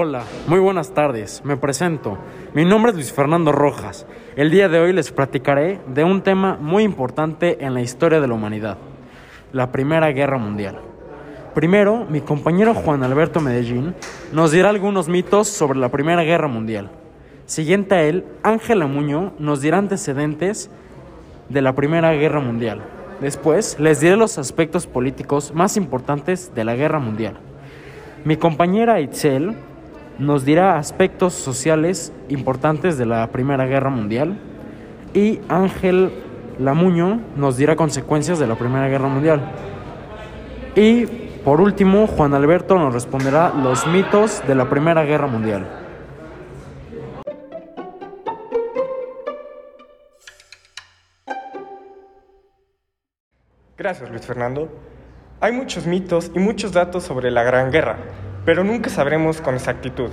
Hola, muy buenas tardes. Me presento. Mi nombre es Luis Fernando Rojas. El día de hoy les platicaré de un tema muy importante en la historia de la humanidad, la Primera Guerra Mundial. Primero, mi compañero Juan Alberto Medellín nos dirá algunos mitos sobre la Primera Guerra Mundial. Siguiente a él, Ángela Muñoz nos dirá antecedentes de la Primera Guerra Mundial. Después, les diré los aspectos políticos más importantes de la Guerra Mundial. Mi compañera Itzel nos dirá aspectos sociales importantes de la Primera Guerra Mundial y Ángel Lamuño nos dirá consecuencias de la Primera Guerra Mundial. Y por último, Juan Alberto nos responderá los mitos de la Primera Guerra Mundial. Gracias, Luis Fernando. Hay muchos mitos y muchos datos sobre la Gran Guerra, pero nunca sabremos con exactitud.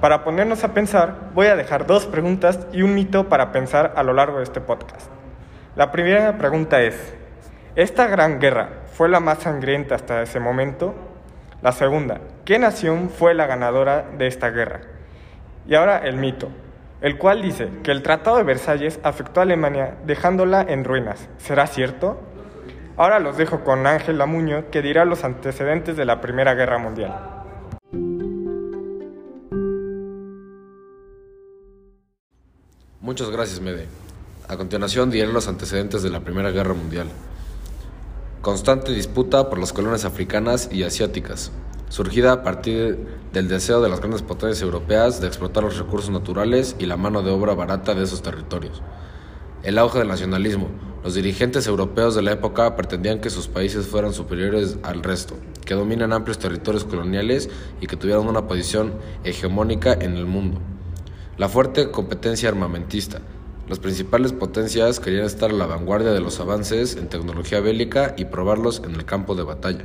Para ponernos a pensar, voy a dejar dos preguntas y un mito para pensar a lo largo de este podcast. La primera pregunta es, ¿esta Gran Guerra fue la más sangrienta hasta ese momento? La segunda, ¿qué nación fue la ganadora de esta guerra? Y ahora el mito, el cual dice que el Tratado de Versalles afectó a Alemania dejándola en ruinas. ¿Será cierto? Ahora los dejo con Ángel Lamuño, que dirá los antecedentes de la Primera Guerra Mundial. Muchas gracias, Mede. A continuación diré los antecedentes de la Primera Guerra Mundial. Constante disputa por las colonias africanas y asiáticas, surgida a partir del deseo de las grandes potencias europeas de explotar los recursos naturales y la mano de obra barata de esos territorios. El auge del nacionalismo, los dirigentes europeos de la época pretendían que sus países fueran superiores al resto, que dominan amplios territorios coloniales y que tuvieran una posición hegemónica en el mundo. La fuerte competencia armamentista. Las principales potencias querían estar a la vanguardia de los avances en tecnología bélica y probarlos en el campo de batalla.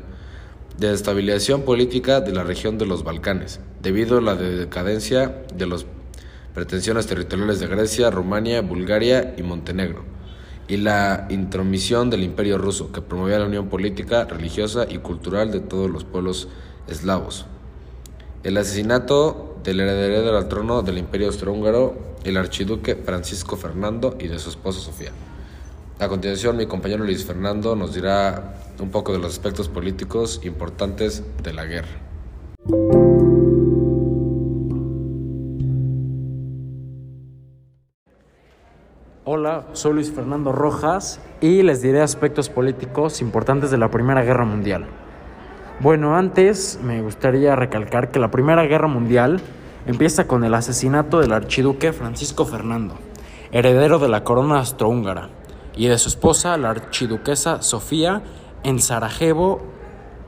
Desestabilización política de la región de los Balcanes, debido a la decadencia de las pretensiones territoriales de Grecia, Rumania, Bulgaria y Montenegro y la intromisión del Imperio ruso, que promovía la unión política, religiosa y cultural de todos los pueblos eslavos. El asesinato del heredero al trono del Imperio Austrohúngaro, el archiduque Francisco Fernando y de su esposa Sofía. A continuación, mi compañero Luis Fernando nos dirá un poco de los aspectos políticos importantes de la guerra. Hola, soy Luis Fernando Rojas y les diré aspectos políticos importantes de la Primera Guerra Mundial. Bueno, antes me gustaría recalcar que la Primera Guerra Mundial empieza con el asesinato del archiduque Francisco Fernando, heredero de la corona austrohúngara, y de su esposa, la archiduquesa Sofía, en Sarajevo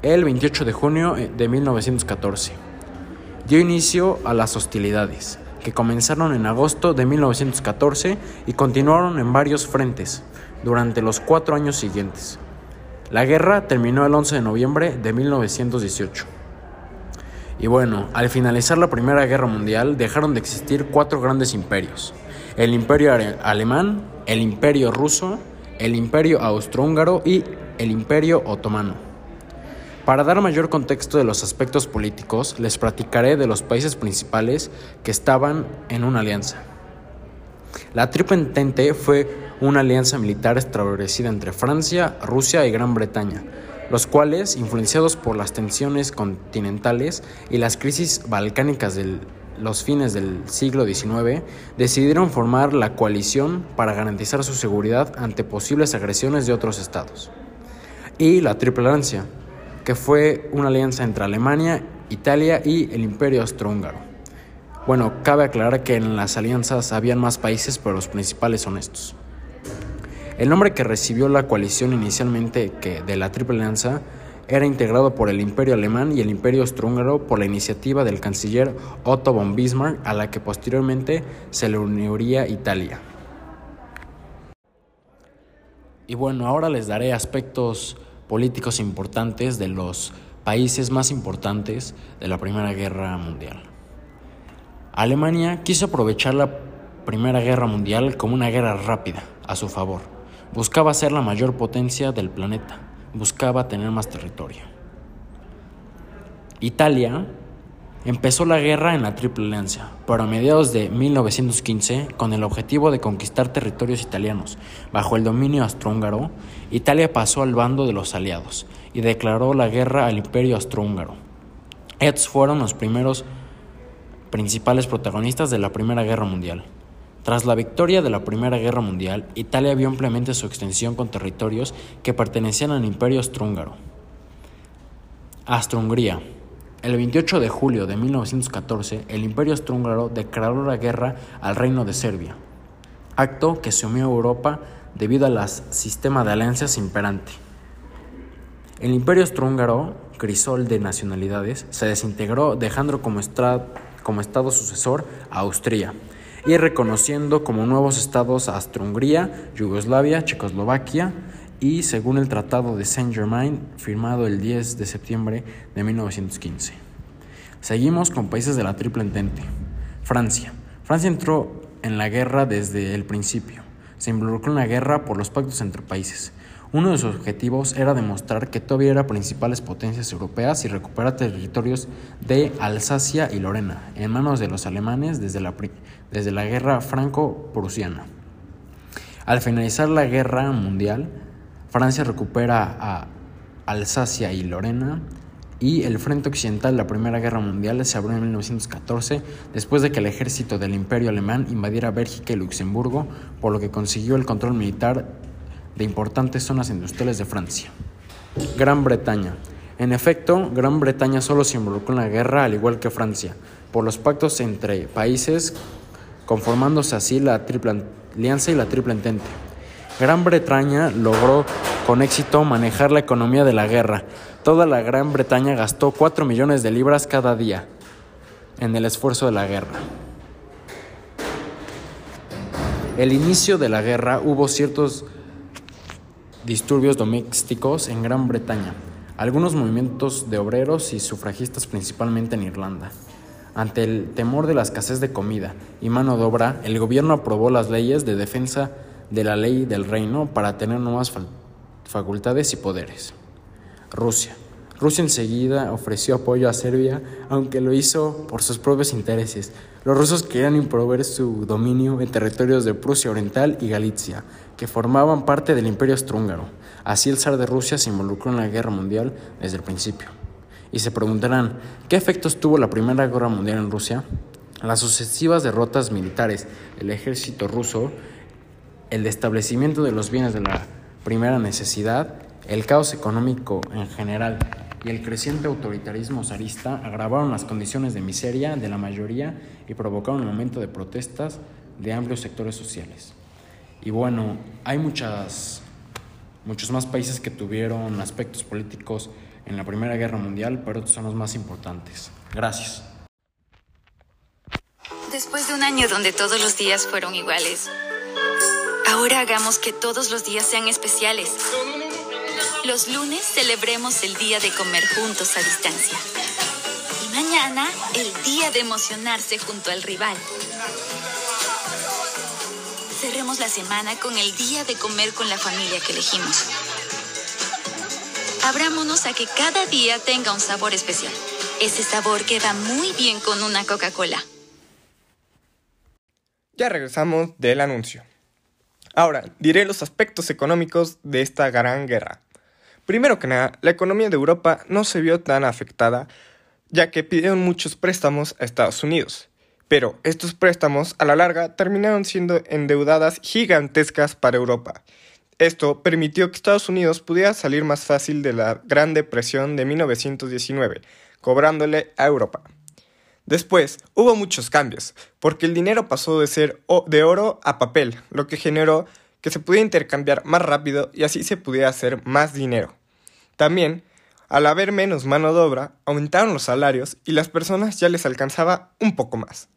el 28 de junio de 1914. Dio inicio a las hostilidades que comenzaron en agosto de 1914 y continuaron en varios frentes durante los cuatro años siguientes. La guerra terminó el 11 de noviembre de 1918. Y bueno, al finalizar la Primera Guerra Mundial dejaron de existir cuatro grandes imperios. El imperio alemán, el imperio ruso, el imperio austrohúngaro y el imperio otomano. Para dar mayor contexto de los aspectos políticos, les platicaré de los países principales que estaban en una alianza. La Triple Entente fue una alianza militar establecida entre Francia, Rusia y Gran Bretaña, los cuales, influenciados por las tensiones continentales y las crisis balcánicas de los fines del siglo XIX, decidieron formar la coalición para garantizar su seguridad ante posibles agresiones de otros estados. Y la Triple Alianza, que fue una alianza entre Alemania, Italia y el Imperio Austrohúngaro. Bueno, cabe aclarar que en las alianzas habían más países, pero los principales son estos. El nombre que recibió la coalición inicialmente que de la Triple Alianza era integrado por el Imperio Alemán y el Imperio Austrohúngaro por la iniciativa del canciller Otto von Bismarck, a la que posteriormente se le uniría Italia. Y bueno, ahora les daré aspectos políticos importantes de los países más importantes de la Primera Guerra Mundial. Alemania quiso aprovechar la Primera Guerra Mundial como una guerra rápida, a su favor. Buscaba ser la mayor potencia del planeta, buscaba tener más territorio. Italia Empezó la guerra en la Triple Alianza, pero a mediados de 1915, con el objetivo de conquistar territorios italianos bajo el dominio austrohúngaro, Italia pasó al bando de los aliados y declaró la guerra al Imperio austrohúngaro. Estos fueron los primeros principales protagonistas de la Primera Guerra Mundial. Tras la victoria de la Primera Guerra Mundial, Italia vio ampliamente su extensión con territorios que pertenecían al Imperio austrohúngaro. Austro-Hungría. El 28 de julio de 1914, el Imperio Austrohúngaro declaró la guerra al Reino de Serbia, acto que se unió a Europa debido al sistema de alianzas imperante. El Imperio Austrohúngaro, crisol de nacionalidades, se desintegró dejando como, como estado sucesor a Austria y reconociendo como nuevos estados a Austro-Hungría, Yugoslavia, Checoslovaquia y según el Tratado de Saint-Germain firmado el 10 de septiembre de 1915. Seguimos con países de la Triple Entente. Francia. Francia entró en la guerra desde el principio. Se involucró en la guerra por los pactos entre países. Uno de sus objetivos era demostrar que todavía era principales potencias europeas y recuperar territorios de Alsacia y Lorena en manos de los alemanes desde la, desde la guerra franco-prusiana. Al finalizar la guerra mundial, Francia recupera a Alsacia y Lorena y el frente occidental de la Primera Guerra Mundial se abrió en 1914 después de que el ejército del Imperio Alemán invadiera Bélgica y Luxemburgo, por lo que consiguió el control militar de importantes zonas industriales de Francia. Gran Bretaña. En efecto, Gran Bretaña solo se involucró en la guerra al igual que Francia, por los pactos entre países, conformándose así la Triple Alianza y la Triple Entente. Gran Bretaña logró con éxito manejar la economía de la guerra. Toda la Gran Bretaña gastó 4 millones de libras cada día en el esfuerzo de la guerra. El inicio de la guerra hubo ciertos disturbios domésticos en Gran Bretaña, algunos movimientos de obreros y sufragistas principalmente en Irlanda. Ante el temor de la escasez de comida y mano de obra, el gobierno aprobó las leyes de defensa de la ley del reino para tener nuevas facultades y poderes. Rusia. Rusia enseguida ofreció apoyo a Serbia, aunque lo hizo por sus propios intereses. Los rusos querían improver su dominio en territorios de Prusia Oriental y Galicia, que formaban parte del Imperio Austrohúngaro. Así el zar de Rusia se involucró en la guerra mundial desde el principio. Y se preguntarán, ¿qué efectos tuvo la Primera Guerra Mundial en Rusia? Las sucesivas derrotas militares del ejército ruso, el establecimiento de los bienes de la primera necesidad, el caos económico en general y el creciente autoritarismo zarista agravaron las condiciones de miseria de la mayoría y provocaron un aumento de protestas de amplios sectores sociales. Y bueno, hay muchas, muchos más países que tuvieron aspectos políticos en la Primera Guerra Mundial, pero estos son los más importantes. Gracias. Después de un año donde todos los días fueron iguales, ahora hagamos que todos los días sean especiales. Los lunes celebremos el día de comer juntos a distancia. Y mañana el día de emocionarse junto al rival. Cerremos la semana con el día de comer con la familia que elegimos. Abrámonos a que cada día tenga un sabor especial. Ese sabor queda muy bien con una Coca-Cola. Ya regresamos del anuncio. Ahora, diré los aspectos económicos de esta gran guerra. Primero que nada, la economía de Europa no se vio tan afectada, ya que pidieron muchos préstamos a Estados Unidos. Pero estos préstamos a la larga terminaron siendo endeudadas gigantescas para Europa. Esto permitió que Estados Unidos pudiera salir más fácil de la Gran Depresión de 1919, cobrándole a Europa. Después hubo muchos cambios, porque el dinero pasó de ser de oro a papel, lo que generó que se pudiera intercambiar más rápido y así se pudiera hacer más dinero. También, al haber menos mano de obra, aumentaron los salarios y las personas ya les alcanzaba un poco más.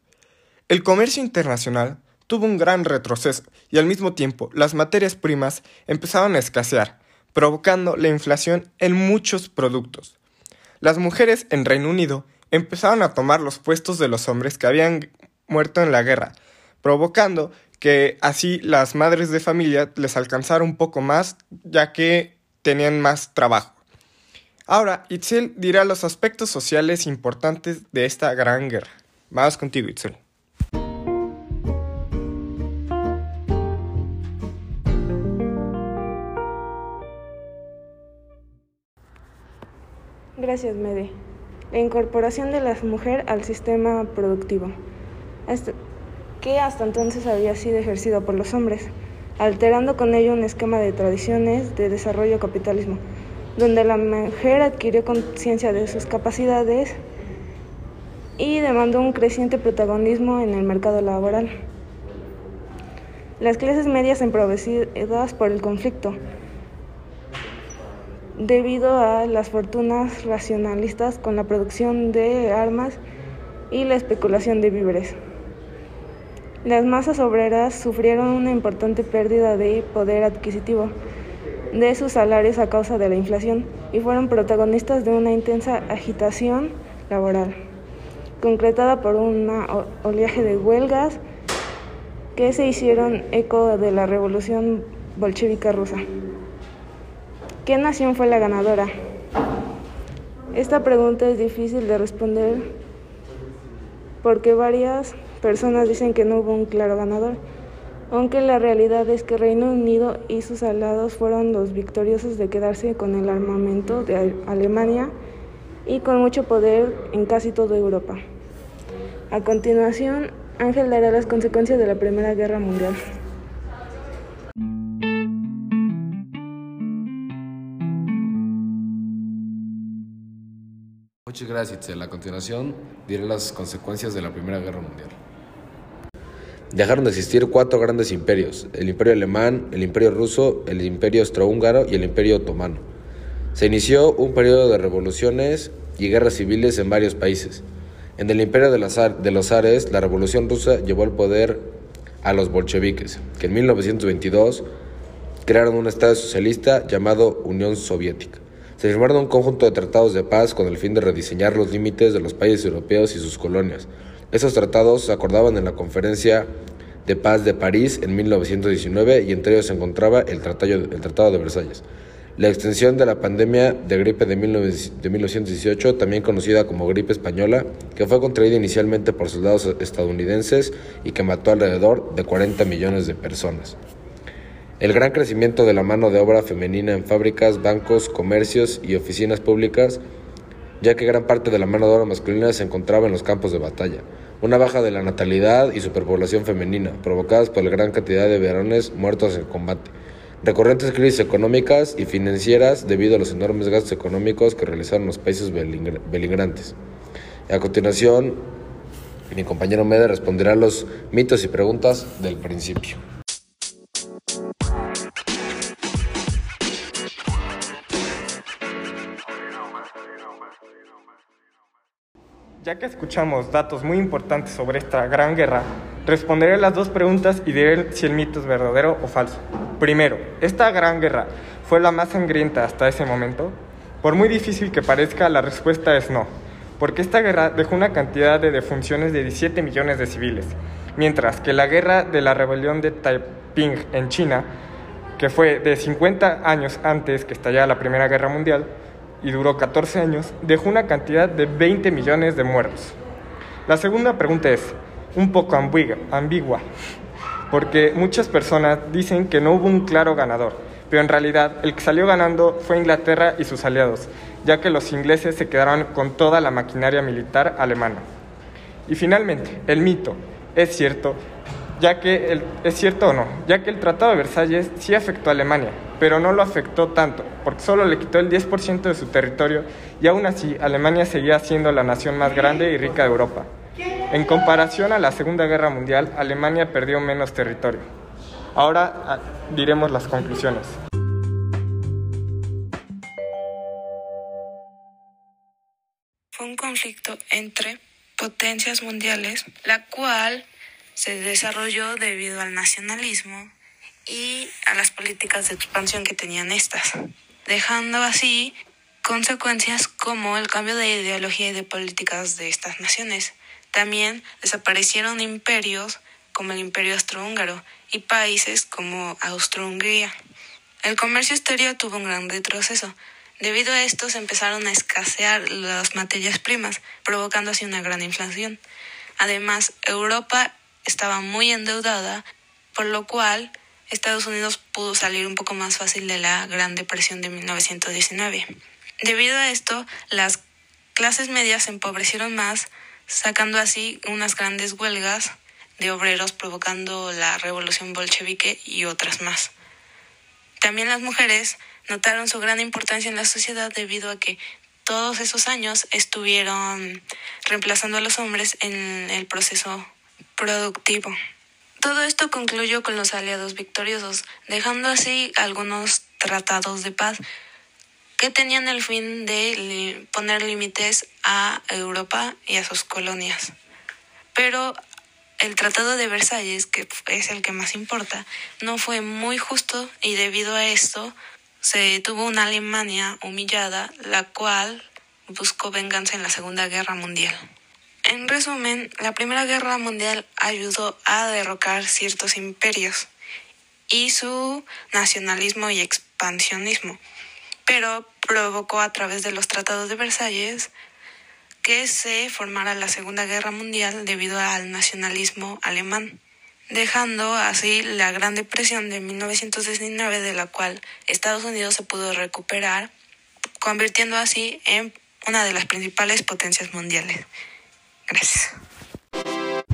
El comercio internacional tuvo un gran retroceso y al mismo tiempo las materias primas empezaron a escasear, provocando la inflación en muchos productos. Las mujeres en Reino Unido empezaron a tomar los puestos de los hombres que habían muerto en la guerra, provocando que así las madres de familia les alcanzara un poco más ya que tenían más trabajo. Ahora, Itzel dirá los aspectos sociales importantes de esta gran guerra. Vamos contigo, Itzel. Gracias, Mede. La incorporación de la mujer al sistema productivo, que hasta entonces había sido ejercido por los hombres, alterando con ello un esquema de tradiciones de desarrollo capitalismo, donde la mujer adquirió conciencia de sus capacidades y demandó un creciente protagonismo en el mercado laboral. Las clases medias empobrecidas por el conflicto, debido a las fortunas racionalistas con la producción de armas y la especulación de víveres. Las masas obreras sufrieron una importante pérdida de poder adquisitivo de sus salarios a causa de la inflación y fueron protagonistas de una intensa agitación laboral, concretada por un oleaje de huelgas que se hicieron eco de la revolución bolchevica rusa. ¿Qué nación fue la ganadora? Esta pregunta es difícil de responder porque varias personas dicen que no hubo un claro ganador, aunque la realidad es que Reino Unido y sus aliados fueron los victoriosos de quedarse con el armamento de Alemania y con mucho poder en casi toda Europa. A continuación, Ángel dará las consecuencias de la Primera Guerra Mundial. Muchas gracias, Itzel. A continuación diré las consecuencias de la Primera Guerra Mundial. Dejaron de existir cuatro grandes imperios, el imperio alemán, el imperio ruso, el imperio austrohúngaro y el imperio otomano. Se inició un periodo de revoluciones y guerras civiles en varios países. En el imperio de, los zares, la revolución rusa llevó al poder a los bolcheviques, que en 1922 crearon un Estado socialista llamado Unión Soviética. Se firmaron un conjunto de tratados de paz con el fin de rediseñar los límites de los países europeos y sus colonias. Esos tratados se acordaban en la Conferencia de Paz de París en 1919 y entre ellos se encontraba el Tratado, el tratado de Versalles. La extensión de la pandemia de gripe de, 1918, también conocida como gripe española, que fue contraída inicialmente por soldados estadounidenses y que mató alrededor de 40 millones de personas. El gran crecimiento de la mano de obra femenina en fábricas, bancos, comercios y oficinas públicas, ya que gran parte de la mano de obra masculina se encontraba en los campos de batalla. Una baja de la natalidad y superpoblación femenina, provocadas por la gran cantidad de varones muertos en combate. Recurrentes crisis económicas y financieras debido a los enormes gastos económicos que realizaron los países beligrantes. A continuación, mi compañero Mede responderá los mitos y preguntas del principio. Ya que escuchamos datos muy importantes sobre esta gran guerra, responderé las dos preguntas y diré si el mito es verdadero o falso. Primero, ¿esta gran guerra fue la más sangrienta hasta ese momento? Por muy difícil que parezca, la respuesta es no, porque esta guerra dejó una cantidad de defunciones de 17 millones de civiles, mientras que la guerra de la rebelión de Taiping en China, que fue de 50 años antes que estallara la Primera Guerra Mundial, y duró 14 años, dejó una cantidad de 20 millones de muertos. La segunda pregunta es un poco ambigua, porque muchas personas dicen que no hubo un claro ganador, pero en realidad el que salió ganando fue Inglaterra y sus aliados, ya que los ingleses se quedaron con toda la maquinaria militar alemana. Y finalmente, el mito. Es cierto, ya que el, es cierto o no, ya que el Tratado de Versalles sí afectó a Alemania, pero no lo afectó tanto, porque solo le quitó el 10% de su territorio y aún así Alemania seguía siendo la nación más grande y rica de Europa. En comparación a la Segunda Guerra Mundial, Alemania perdió menos territorio. Ahora ah, diremos las conclusiones. Fue un conflicto entre potencias mundiales, la cual se desarrolló debido al nacionalismo y a las políticas de expansión que tenían estas, dejando así consecuencias como el cambio de ideología y de políticas de estas naciones. También desaparecieron imperios como el imperio austrohúngaro y países como Austro-Hungría. El comercio exterior tuvo un gran retroceso Debido a esto se empezaron a escasear las materias primas, provocando así una gran inflación. Además, Europa estaba muy endeudada, por lo cual Estados Unidos pudo salir un poco más fácil de la Gran Depresión de 1919. Debido a esto, las clases medias se empobrecieron más, sacando así unas grandes huelgas de obreros provocando la revolución bolchevique y otras más. También las mujeres notaron su gran importancia en la sociedad debido a que todos esos años estuvieron reemplazando a los hombres en el proceso productivo. Todo esto concluyó con los aliados victoriosos, dejando así algunos tratados de paz que tenían el fin de poner límites a Europa y a sus colonias. Pero el Tratado de Versalles, que es el que más importa, no fue muy justo y debido a esto se tuvo una Alemania humillada, la cual buscó venganza en la Segunda Guerra Mundial. En resumen, la Primera Guerra Mundial ayudó a derrocar ciertos imperios y su nacionalismo y expansionismo, pero provocó a través de los tratados de Versalles que se formara la Segunda Guerra Mundial debido al nacionalismo alemán, dejando así la Gran Depresión de 1919 de la cual Estados Unidos se pudo recuperar, convirtiendo así en una de las principales potencias mundiales. Gracias.